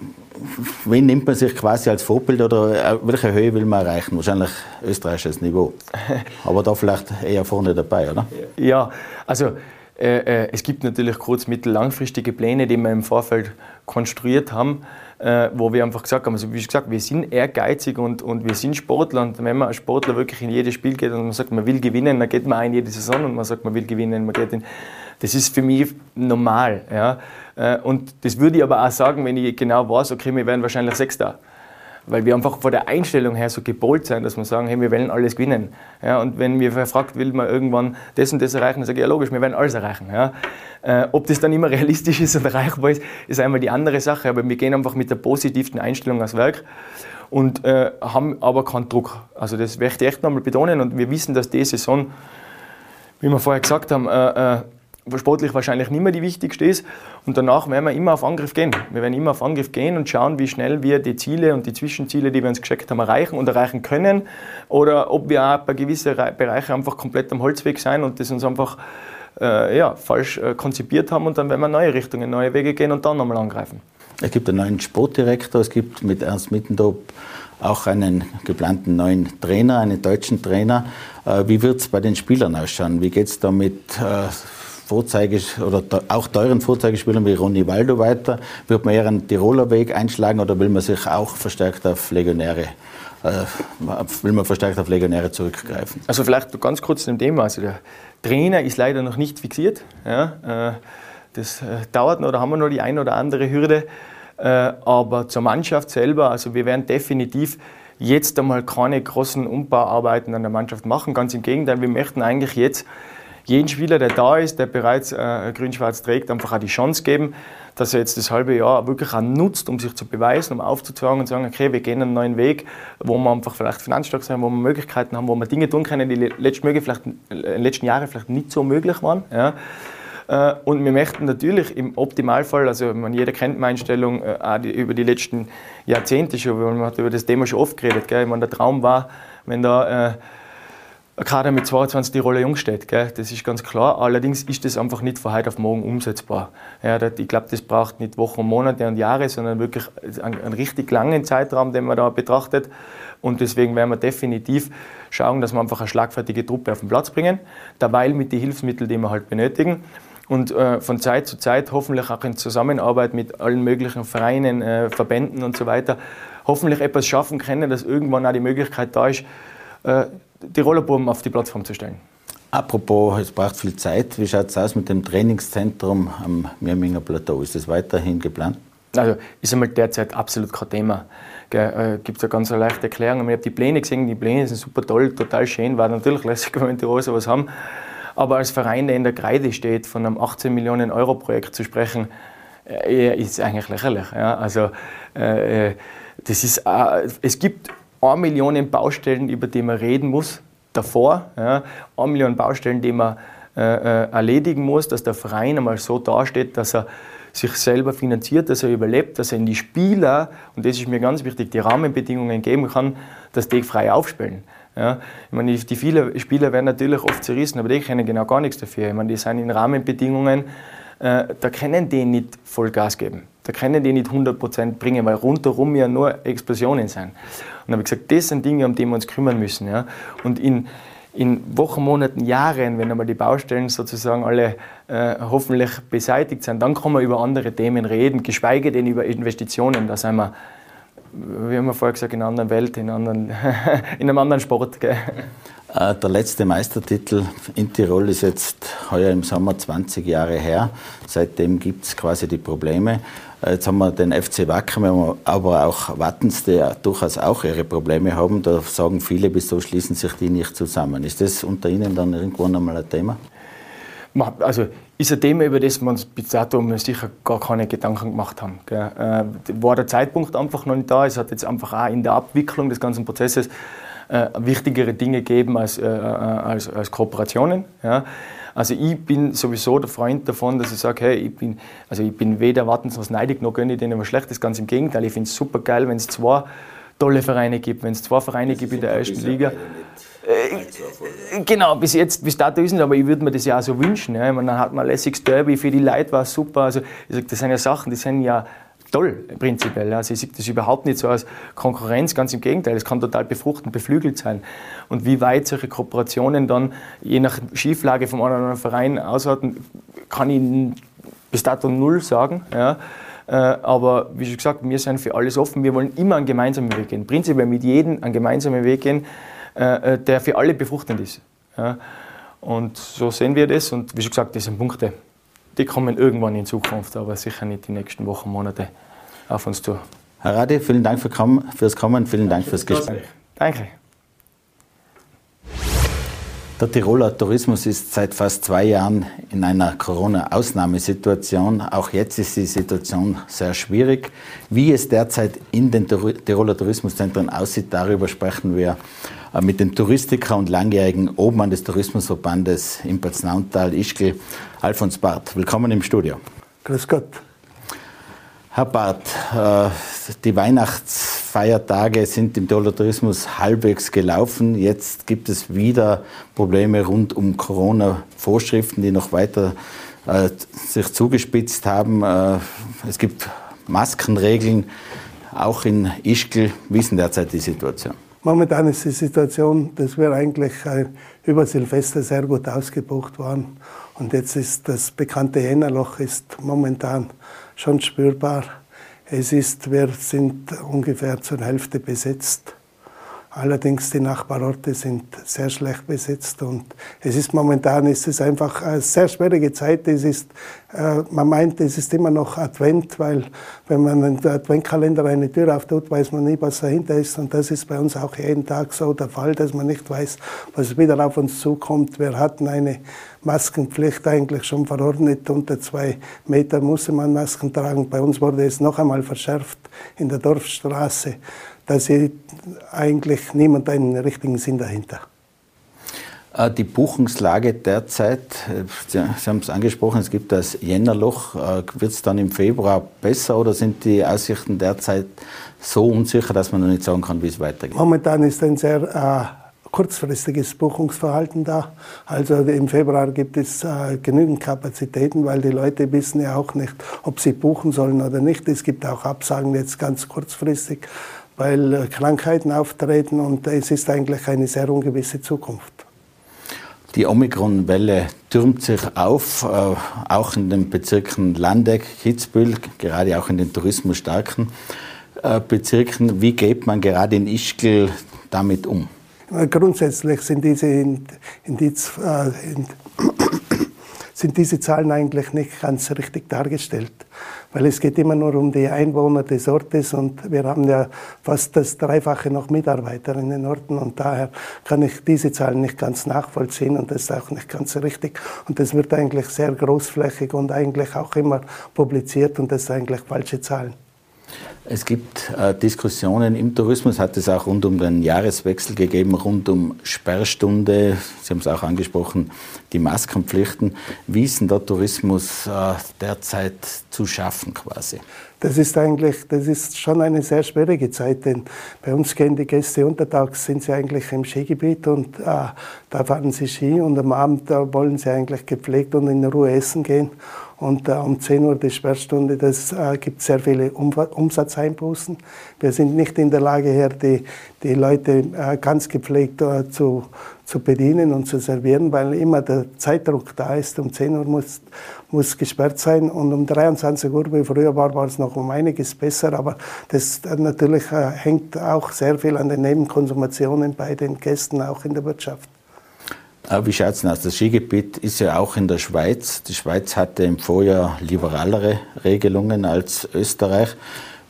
wen nimmt man sich quasi als Vorbild oder äh, welche Höhe will man erreichen? Wahrscheinlich österreichisches Niveau. Aber da vielleicht eher vorne dabei, oder? Ja, also äh, äh, es gibt natürlich kurz-, mittel-, langfristige Pläne, die wir im Vorfeld konstruiert haben äh, wo wir einfach gesagt haben, also wie gesagt, wir sind ehrgeizig und, und wir sind Sportler und wenn man als Sportler wirklich in jedes Spiel geht und man sagt, man will gewinnen, dann geht man auch in jede Saison und man sagt, man will gewinnen, man geht in, das ist für mich normal. Ja? Äh, und das würde ich aber auch sagen, wenn ich genau weiß, okay, wir werden wahrscheinlich Sechster weil wir einfach von der Einstellung her so gebolt sind, dass wir sagen, hey, wir wollen alles gewinnen. Ja, und wenn mir fragt, will man irgendwann das und das erreichen, dann sage ich, ja logisch, wir werden alles erreichen. Ja. Äh, ob das dann immer realistisch ist und erreichbar ist, ist einmal die andere Sache, aber wir gehen einfach mit der positivsten Einstellung ans Werk und äh, haben aber keinen Druck. Also das möchte ich echt nochmal betonen und wir wissen, dass die Saison, wie wir vorher gesagt haben, äh, äh sportlich wahrscheinlich nicht mehr die wichtigste ist. Und danach werden wir immer auf Angriff gehen. Wir werden immer auf Angriff gehen und schauen, wie schnell wir die Ziele und die Zwischenziele, die wir uns gescheckt haben, erreichen und erreichen können. Oder ob wir auch bei gewissen Bereichen einfach komplett am Holzweg sein und das uns einfach äh, ja, falsch äh, konzipiert haben. Und dann werden wir neue Richtungen, neue Wege gehen und dann nochmal angreifen. Es gibt einen neuen Sportdirektor, es gibt mit Ernst Mittendorf auch einen geplanten neuen Trainer, einen deutschen Trainer. Äh, wie wird es bei den Spielern ausschauen? Wie geht es da mit äh, Vorzeige oder auch teuren Vorzeigespielern wie Ronny Waldo weiter? Wird man eher einen Tiroler Weg einschlagen oder will man sich auch verstärkt auf Legionäre äh, will man verstärkt auf Legionäre zurückgreifen? Also vielleicht ganz kurz zu dem Thema. Also der Trainer ist leider noch nicht fixiert. Ja, äh, das äh, dauert noch, da haben wir noch die eine oder andere Hürde. Aber zur Mannschaft selber, also wir werden definitiv jetzt einmal keine großen Umbauarbeiten an der Mannschaft machen. Ganz im Gegenteil, wir möchten eigentlich jetzt jeden Spieler, der da ist, der bereits äh, grün-schwarz trägt, einfach auch die Chance geben, dass er jetzt das halbe Jahr wirklich auch nutzt, um sich zu beweisen, um aufzuzeigen und zu sagen, okay, wir gehen einen neuen Weg, wo wir einfach vielleicht finanzstark sein, wo wir Möglichkeiten haben, wo wir Dinge tun können, die letzten, vielleicht, in den letzten Jahren vielleicht nicht so möglich waren. Ja. Äh, und wir möchten natürlich im Optimalfall, also man, jeder kennt meine Einstellung äh, auch die, über die letzten Jahrzehnte schon, man hat über das Thema schon oft geredet. Gell? Ich meine, der Traum war, wenn da äh, Kader mit 22 Tiroler Jungs steht, gell? das ist ganz klar. Allerdings ist das einfach nicht von heute auf morgen umsetzbar. Ja, das, ich glaube, das braucht nicht Wochen, Monate und Jahre, sondern wirklich einen, einen richtig langen Zeitraum, den man da betrachtet. Und deswegen werden wir definitiv schauen, dass wir einfach eine schlagfertige Truppe auf den Platz bringen, dabei mit den Hilfsmitteln, die wir halt benötigen und äh, von Zeit zu Zeit hoffentlich auch in Zusammenarbeit mit allen möglichen Vereinen, äh, Verbänden und so weiter hoffentlich etwas schaffen können, dass irgendwann auch die Möglichkeit da ist, äh, die Rollerbuben auf die Plattform zu stellen. Apropos, es braucht viel Zeit. Wie schaut es aus mit dem Trainingszentrum am Mirminger Plateau? Ist das weiterhin geplant? Also ist einmal derzeit absolut kein Thema. Äh, Gibt es eine ganz leichte Erklärung. Ich habe die Pläne gesehen, die Pläne sind super toll, total schön. War natürlich lässig, wenn in Tirol sowas haben. Aber als Verein, der in der Kreide steht, von einem 18 Millionen Euro Projekt zu sprechen, äh, ist eigentlich lächerlich. Ja? Also, äh, äh, das ist, äh, es gibt eine Million Baustellen, über die man reden muss davor. Ja? Eine Million Baustellen, die man äh, äh, erledigen muss, dass der Verein einmal so dasteht, dass er sich selber finanziert, dass er überlebt, dass er in die Spieler, und das ist mir ganz wichtig, die Rahmenbedingungen geben kann, dass die frei aufspielen. Ja, ich meine, die, viele Spieler werden natürlich oft zerrissen, aber die kennen genau gar nichts dafür. Ich meine, die sind in Rahmenbedingungen, äh, da können die nicht Vollgas geben. Da können die nicht 100% bringen, weil rundherum ja nur Explosionen sind. Dann habe ich gesagt, das sind Dinge, um die wir uns kümmern müssen. Ja. Und in, in Wochen, Monaten, Jahren, wenn einmal die Baustellen sozusagen alle äh, hoffentlich beseitigt sind, dann kann man über andere Themen reden, geschweige denn über Investitionen. Da sind wir wie haben wir vorher gesagt, in einer anderen Welt, in, anderen, in einem anderen Sport. Gell? Äh, der letzte Meistertitel in Tirol ist jetzt heuer im Sommer 20 Jahre her. Seitdem gibt es quasi die Probleme. Äh, jetzt haben wir den FC Wacker, aber auch Wattens, die durchaus auch ihre Probleme haben. Da sagen viele, wieso schließen sich die nicht zusammen. Ist das unter Ihnen dann irgendwann einmal ein Thema? Also ist ein Thema, über das wir uns bis dato sicher gar keine Gedanken gemacht haben. Äh, war der Zeitpunkt einfach noch nicht da. Es hat jetzt einfach auch in der Abwicklung des ganzen Prozesses äh, wichtigere Dinge gegeben als, äh, als, als Kooperationen. Ja. Also ich bin sowieso der Freund davon, dass ich sage, hey, ich bin, also ich bin weder wartenslos neidig, noch gönne ich denen was Schlechtes. Ganz im Gegenteil, ich finde es super geil, wenn es zwei tolle Vereine gibt, wenn es zwei Vereine gibt in der ersten Liga. Äh, genau, bis jetzt, bis dato ist es, aber ich würde mir das ja auch so wünschen. Ja. Ich meine, dann hat man lässiges Derby, für die Leute war es super. Also, ich sag, das sind ja Sachen, die sind ja toll, prinzipiell. Also ich sehe das überhaupt nicht so als Konkurrenz, ganz im Gegenteil. Es kann total befruchtend, beflügelt sein. Und wie weit solche Kooperationen dann je nach Schieflage vom anderen Verein aushalten, kann ich bis dato null sagen. Ja. Äh, aber wie schon gesagt, wir sind für alles offen. Wir wollen immer einen gemeinsamen Weg gehen. Prinzipiell mit jedem einen gemeinsamen Weg gehen. Äh, äh, der für alle befruchtend ist. Ja. Und so sehen wir das. Und wie schon gesagt, das sind Punkte, die kommen irgendwann in Zukunft, aber sicher nicht die nächsten Wochen, Monate auf uns zu. Herr Radi, vielen Dank fürs Kommen, vielen Dank fürs Gespräch. Danke. Der Tiroler Tourismus ist seit fast zwei Jahren in einer Corona-Ausnahmesituation. Auch jetzt ist die Situation sehr schwierig. Wie es derzeit in den Tiroler Tourismuszentren aussieht, darüber sprechen wir äh, mit dem Touristiker und langjährigen Obmann des Tourismusverbandes im Paznauntal, Ischgl, Alfons Barth. Willkommen im Studio. Grüß Gott. Herr Barth, äh, die Weihnachtsfeiertage sind im Tiroler Tourismus halbwegs gelaufen. Jetzt gibt es wieder Probleme rund um Corona-Vorschriften, die noch weiter äh, sich zugespitzt haben. es gibt Maskenregeln, auch in Ischgl. Denn derzeit die Situation? Momentan ist die Situation, dass wir eigentlich äh, über Silvester sehr gut ausgebucht waren. Und jetzt ist das bekannte Jännerloch ist momentan schon spürbar. Es ist, wir sind ungefähr zur Hälfte besetzt. Allerdings die Nachbarorte sind sehr schlecht besetzt und es ist momentan es einfach eine sehr schwierige Zeit. Es ist, äh, man meint, es ist immer noch Advent, weil wenn man in den Adventkalender eine Tür auftut, weiß man nie, was dahinter ist. Und das ist bei uns auch jeden Tag so der Fall, dass man nicht weiß, was wieder auf uns zukommt. Wir hatten eine Maskenpflicht eigentlich schon verordnet. Unter zwei Meter musste man Masken tragen. Bei uns wurde es noch einmal verschärft in der Dorfstraße. Da sieht eigentlich niemand einen richtigen Sinn dahinter. Äh, die Buchungslage derzeit, äh, Sie haben es angesprochen, es gibt das Jännerloch. Äh, Wird es dann im Februar besser oder sind die Aussichten derzeit so unsicher, dass man noch nicht sagen kann, wie es weitergeht? Momentan ist ein sehr äh, kurzfristiges Buchungsverhalten da. Also im Februar gibt es äh, genügend Kapazitäten, weil die Leute wissen ja auch nicht, ob sie buchen sollen oder nicht. Es gibt auch Absagen jetzt ganz kurzfristig, weil äh, Krankheiten auftreten und es ist eigentlich eine sehr ungewisse Zukunft. Die Omikron-Welle türmt sich auf, äh, auch in den Bezirken Landeck, Kitzbühel, gerade auch in den tourismusstarken äh, Bezirken. Wie geht man gerade in Ischgl damit um? Grundsätzlich sind diese, Indiz, äh, sind diese Zahlen eigentlich nicht ganz richtig dargestellt weil es geht immer nur um die Einwohner des Ortes und wir haben ja fast das Dreifache noch Mitarbeiter in den Orten und daher kann ich diese Zahlen nicht ganz nachvollziehen und das ist auch nicht ganz richtig und das wird eigentlich sehr großflächig und eigentlich auch immer publiziert und das sind eigentlich falsche Zahlen. Es gibt äh, Diskussionen im Tourismus, hat es auch rund um den Jahreswechsel gegeben, rund um Sperrstunde, Sie haben es auch angesprochen, die Maskenpflichten. Wie ist denn der Tourismus äh, derzeit zu schaffen quasi? Das ist eigentlich, das ist schon eine sehr schwierige Zeit, denn bei uns gehen die Gäste untertags, sind sie eigentlich im Skigebiet und äh, da fahren sie Ski und am Abend wollen sie eigentlich gepflegt und in Ruhe essen gehen. Und äh, um 10 Uhr die Sperrstunde, das äh, gibt sehr viele um Umsatzeinbußen. Wir sind nicht in der Lage, hier die, die Leute äh, ganz gepflegt äh, zu, zu bedienen und zu servieren, weil immer der Zeitdruck da ist. Um 10 Uhr muss, muss gesperrt sein und um 23 Uhr, wie früher war, war es noch um einiges besser. Aber das äh, natürlich äh, hängt auch sehr viel an den Nebenkonsumationen bei den Gästen, auch in der Wirtschaft. Wie schaut es aus? Das Skigebiet ist ja auch in der Schweiz. Die Schweiz hatte im Vorjahr liberalere Regelungen als Österreich.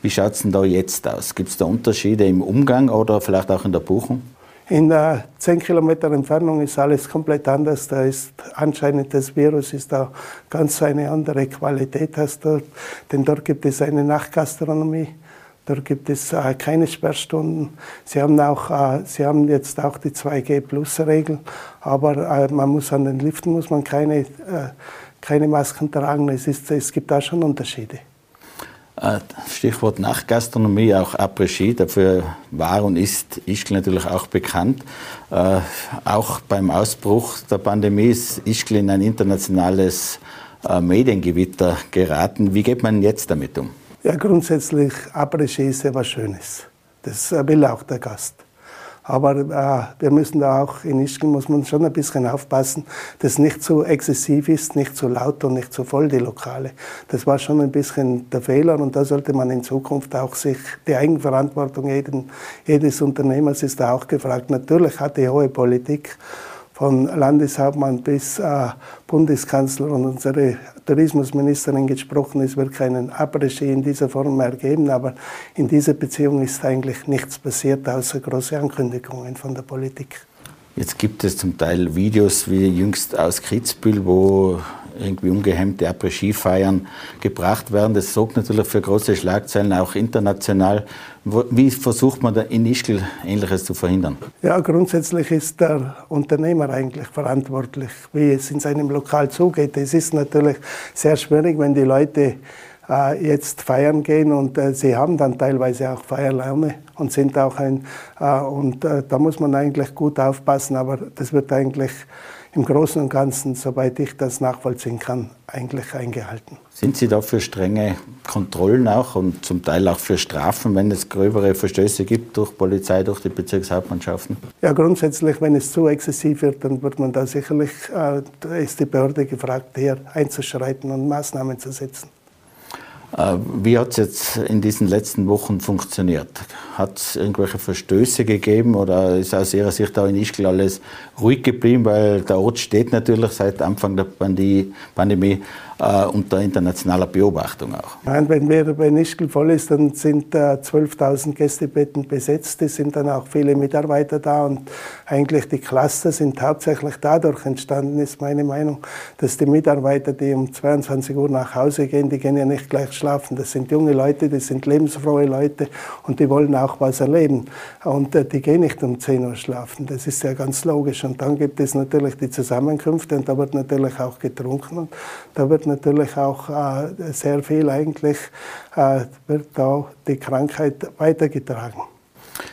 Wie schaut es denn da jetzt aus? Gibt es da Unterschiede im Umgang oder vielleicht auch in der Buchung? In der 10 Kilometer Entfernung ist alles komplett anders. Da ist anscheinend das Virus ist da ganz eine andere Qualität als dort. Denn dort gibt es eine Nachtgastronomie. Dort gibt es äh, keine Sperrstunden. Sie haben, auch, äh, Sie haben jetzt auch die 2G-Plus-Regel, aber äh, man muss an den Liften muss man keine, äh, keine Masken tragen. Es, ist, es gibt da schon Unterschiede. Äh, Stichwort Nachtgastronomie, auch Après-Ski, dafür war und ist Ischgl natürlich auch bekannt. Äh, auch beim Ausbruch der Pandemie ist Ischgl in ein internationales Mediengewitter geraten. Wie geht man jetzt damit um? Ja, grundsätzlich Après-Ski ist ja was Schönes. Das will auch der Gast. Aber äh, wir müssen da auch in Ischgl muss man schon ein bisschen aufpassen, dass nicht zu exzessiv ist, nicht zu laut und nicht zu voll die Lokale. Das war schon ein bisschen der Fehler und da sollte man in Zukunft auch sich die Eigenverantwortung jeden, jedes Unternehmers ist da auch gefragt. Natürlich hat die hohe Politik von Landeshauptmann bis äh, Bundeskanzler und unsere Tourismusministerin gesprochen, es wird keinen Après-Ski in dieser Form mehr geben, aber in dieser Beziehung ist eigentlich nichts passiert, außer große Ankündigungen von der Politik. Jetzt gibt es zum Teil Videos wie jüngst aus Kitzbühel, wo irgendwie ungehemmte Après-Ski-Feiern gebracht werden. Das sorgt natürlich für große Schlagzeilen, auch international. Wie versucht man da in Ischgl Ähnliches zu verhindern? Ja, grundsätzlich ist der Unternehmer eigentlich verantwortlich, wie es in seinem Lokal zugeht. Es ist natürlich sehr schwierig, wenn die Leute äh, jetzt feiern gehen und äh, sie haben dann teilweise auch Feierlaune und sind auch ein, äh, und äh, da muss man eigentlich gut aufpassen, aber das wird eigentlich im Großen und Ganzen, soweit ich das nachvollziehen kann, eigentlich eingehalten. Sind Sie da für strenge Kontrollen auch und zum Teil auch für Strafen, wenn es gröbere Verstöße gibt durch Polizei, durch die Bezirkshauptmannschaften? Ja, grundsätzlich, wenn es zu exzessiv wird, dann wird man da sicherlich, äh, ist die Behörde gefragt, hier einzuschreiten und Maßnahmen zu setzen. Äh, wie hat es jetzt in diesen letzten Wochen funktioniert? Hat es irgendwelche Verstöße gegeben oder ist aus Ihrer Sicht auch in Ischgl alles ruhig geblieben? Weil der Ort steht natürlich seit Anfang der Pandemie äh, unter internationaler Beobachtung auch. Nein, wenn, wir, wenn Ischgl voll ist, dann sind äh, 12.000 Gästebetten besetzt. Es sind dann auch viele Mitarbeiter da und eigentlich die Cluster sind hauptsächlich dadurch entstanden, ist meine Meinung, dass die Mitarbeiter, die um 22 Uhr nach Hause gehen, die gehen ja nicht gleich schlafen. Das sind junge Leute, das sind lebensfrohe Leute und die wollen auch was erleben. Und äh, die gehen nicht um 10 Uhr schlafen. Das ist ja ganz logisch. Und dann gibt es natürlich die Zusammenkünfte und da wird natürlich auch getrunken und da wird natürlich auch äh, sehr viel eigentlich, äh, wird da die Krankheit weitergetragen.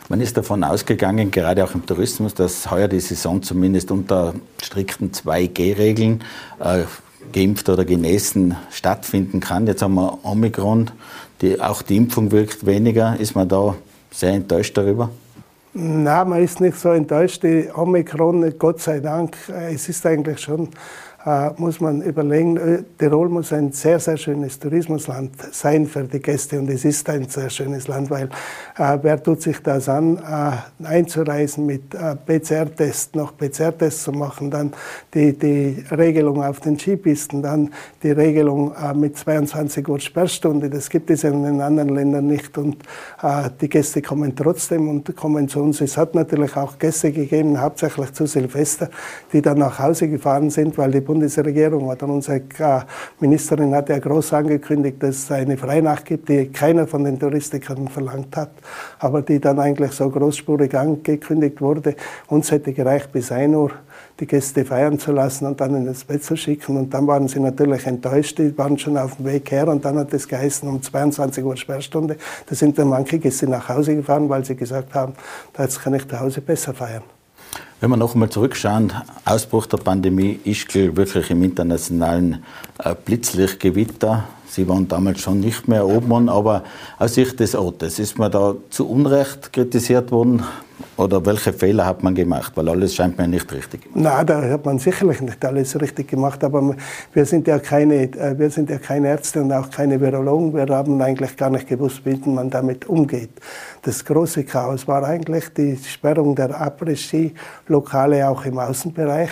Man ist davon ausgegangen, gerade auch im Tourismus, dass heuer die Saison zumindest unter strikten 2G-Regeln äh, geimpft oder genesen stattfinden kann. Jetzt haben wir Omikron, die, auch die Impfung wirkt weniger. Ist man da sehr enttäuscht darüber? Nein, man ist nicht so enttäuscht. Die Omikron, Gott sei Dank, äh, es ist eigentlich schon muss man überlegen, äh, Tirol muss ein sehr, sehr schönes Tourismusland sein für die Gäste und es ist ein sehr schönes Land, weil äh, wer tut sich das an, äh, einzureisen mit äh, PCR-Test, noch PCR-Tests zu machen, dann die, die Regelung auf den Skipisten, dann die Regelung äh, mit 22 Uhr Sperrstunde, das gibt es in den anderen Ländern nicht und die Gäste kommen trotzdem und kommen zu uns. Es hat natürlich auch Gäste gegeben, hauptsächlich zu Silvester, die dann nach Hause gefahren sind, weil die Bundesregierung oder unsere Ministerin hat ja groß angekündigt, dass es eine Freinacht gibt, die keiner von den Touristikern verlangt hat, aber die dann eigentlich so großspurig angekündigt wurde. Uns hätte gereicht bis 1 Uhr die Gäste feiern zu lassen und dann ins Bett zu schicken. Und dann waren sie natürlich enttäuscht, die waren schon auf dem Weg her und dann hat es geheißen um 22 Uhr Sperrstunde. Da sind dann manche Gäste nach Hause gefahren, weil sie gesagt haben, da kann ich zu Hause besser feiern. Wenn wir noch einmal zurückschauen, Ausbruch der Pandemie, Ischgl wirklich im internationalen äh, Blitzlichtgewitter. Sie waren damals schon nicht mehr oben, aber aus Sicht des Ortes, ist man da zu Unrecht kritisiert worden? Oder welche Fehler hat man gemacht? Weil alles scheint mir nicht richtig gemacht. Nein, da hat man sicherlich nicht alles richtig gemacht. Aber wir sind ja keine, äh, wir sind ja keine Ärzte und auch keine Virologen. Wir haben eigentlich gar nicht gewusst, wie man damit umgeht. Das große Chaos war eigentlich die Sperrung der Après-Ski-Lokale auch im Außenbereich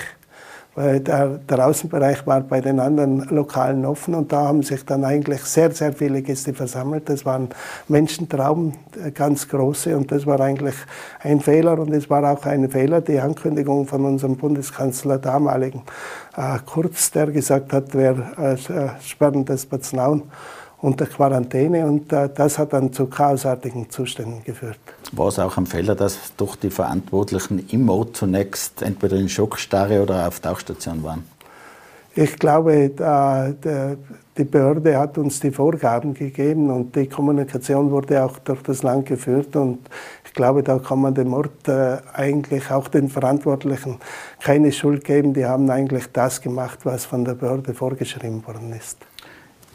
weil der, der Außenbereich war bei den anderen Lokalen offen und da haben sich dann eigentlich sehr, sehr viele Gäste versammelt. Das waren Menschentraum, äh, ganz große und das war eigentlich ein Fehler und es war auch ein Fehler, die Ankündigung von unserem Bundeskanzler damaligen äh, Kurz, der gesagt hat, wir äh, äh sperren das Baznaun unter Quarantäne und äh, das hat dann zu chaosartigen Zuständen geführt. War es auch ein Fehler, dass doch die Verantwortlichen im Ort zunächst entweder in Schockstarre oder auf Tauchstation waren? Ich glaube, die Behörde hat uns die Vorgaben gegeben und die Kommunikation wurde auch durch das Land geführt und ich glaube, da kann man dem Ort äh, eigentlich auch den Verantwortlichen keine Schuld geben. Die haben eigentlich das gemacht, was von der Behörde vorgeschrieben worden ist.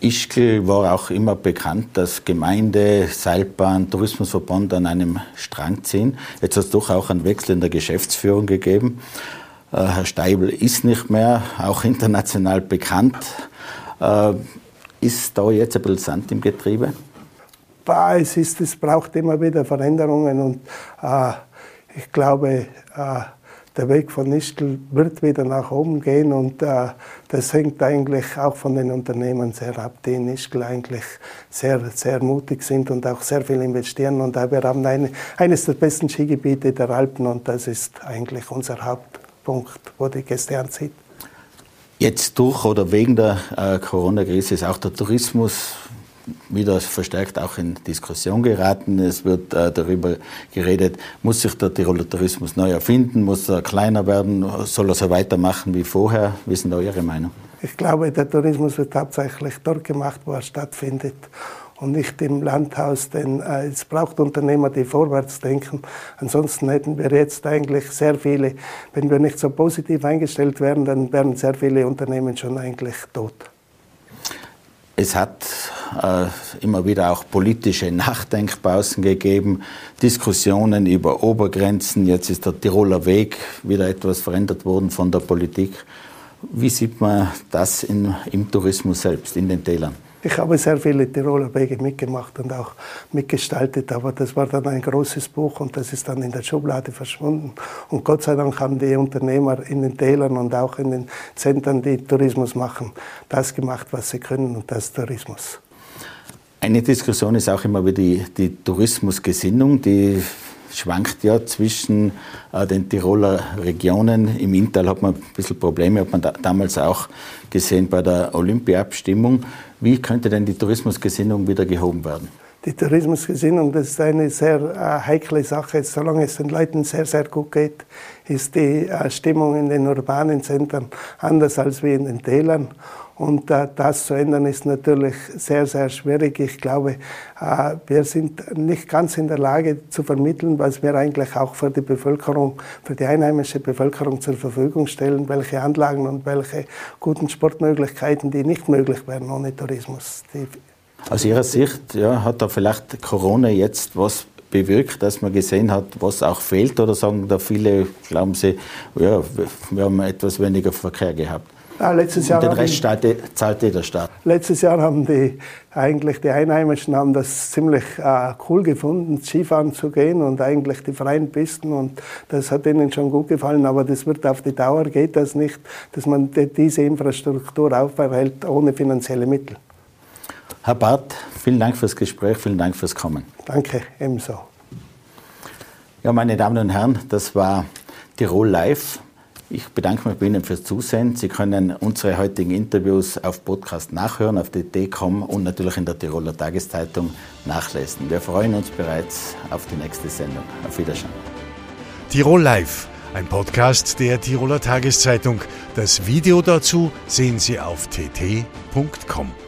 Ischgl war auch immer bekannt, dass Gemeinde, Seilbahn, Tourismusverband an einem Strang ziehen. Jetzt hat es doch auch einen Wechsel in der Geschäftsführung gegeben. Äh, Herr Steibel ist nicht mehr, auch international bekannt. Äh, ist da jetzt ein bisschen Sand im Getriebe? Es, ist, es braucht immer wieder Veränderungen und äh, ich glaube, äh, der Weg von Nistel wird wieder nach oben gehen und äh, das hängt eigentlich auch von den Unternehmen sehr ab, die in Nistel eigentlich sehr, sehr mutig sind und auch sehr viel investieren. Und äh, wir haben eine, eines der besten Skigebiete der Alpen und das ist eigentlich unser Hauptpunkt, wo die Gäste anzieht. Jetzt durch oder wegen der äh, Corona-Krise ist auch der Tourismus wieder verstärkt auch in Diskussion geraten. Es wird äh, darüber geredet, muss sich der Tiroler Tourismus neu erfinden, muss er kleiner werden, soll er so weitermachen wie vorher? Wie ist da Ihre Meinung? Ich glaube, der Tourismus wird hauptsächlich dort gemacht, wo er stattfindet und nicht im Landhaus, denn äh, es braucht Unternehmer, die vorwärts denken. Ansonsten hätten wir jetzt eigentlich sehr viele, wenn wir nicht so positiv eingestellt wären, dann wären sehr viele Unternehmen schon eigentlich tot. Es hat äh, immer wieder auch politische Nachdenkpausen gegeben, Diskussionen über Obergrenzen. Jetzt ist der Tiroler Weg wieder etwas verändert worden von der Politik. Wie sieht man das in, im Tourismus selbst, in den Tälern? Ich habe sehr viele Tiroler Wege mitgemacht und auch mitgestaltet, aber das war dann ein großes Buch und das ist dann in der Schublade verschwunden. Und Gott sei Dank haben die Unternehmer in den Tälern und auch in den Zentren, die Tourismus machen, das gemacht, was sie können und das Tourismus. Eine Diskussion ist auch immer wieder die, die Tourismusgesinnung, die schwankt ja zwischen äh, den Tiroler Regionen. Im Inntal hat man ein bisschen Probleme, hat man da, damals auch gesehen bei der Olympia-Abstimmung. Wie könnte denn die Tourismusgesinnung wieder gehoben werden? Die Tourismusgesinnung, das ist eine sehr äh, heikle Sache. Solange es den Leuten sehr, sehr gut geht, ist die äh, Stimmung in den urbanen Zentren anders als wie in den Tälern. Und äh, das zu ändern ist natürlich sehr, sehr schwierig. Ich glaube, wir sind nicht ganz in der Lage zu vermitteln, was wir eigentlich auch für die Bevölkerung, für die einheimische Bevölkerung zur Verfügung stellen, welche Anlagen und welche guten Sportmöglichkeiten, die nicht möglich wären ohne Tourismus. Die Aus Ihrer Sicht ja, hat da vielleicht Corona jetzt was bewirkt, dass man gesehen hat, was auch fehlt? Oder sagen da viele, glauben Sie, ja, wir haben etwas weniger Verkehr gehabt? Ja, letztes Jahr Und den Rest zahlte, zahlte der Staat. Letztes Jahr haben die eigentlich die Einheimischen haben das ziemlich äh, cool gefunden, Skifahren zu gehen und eigentlich die freien Pisten und das hat ihnen schon gut gefallen, aber das wird auf die Dauer geht das nicht, dass man die, diese Infrastruktur aufrechterhält ohne finanzielle Mittel. Herr Barth, vielen Dank fürs Gespräch, vielen Dank fürs Kommen. Danke, ebenso. Ja, meine Damen und Herren, das war Tirol Live. Ich bedanke mich bei Ihnen fürs Zusehen. Sie können unsere heutigen Interviews auf Podcast nachhören, auf dt.com und natürlich in der Tiroler Tageszeitung nachlesen. Wir freuen uns bereits auf die nächste Sendung. Auf Wiedersehen. Tirol Live, ein Podcast der Tiroler Tageszeitung. Das Video dazu sehen Sie auf tt.com.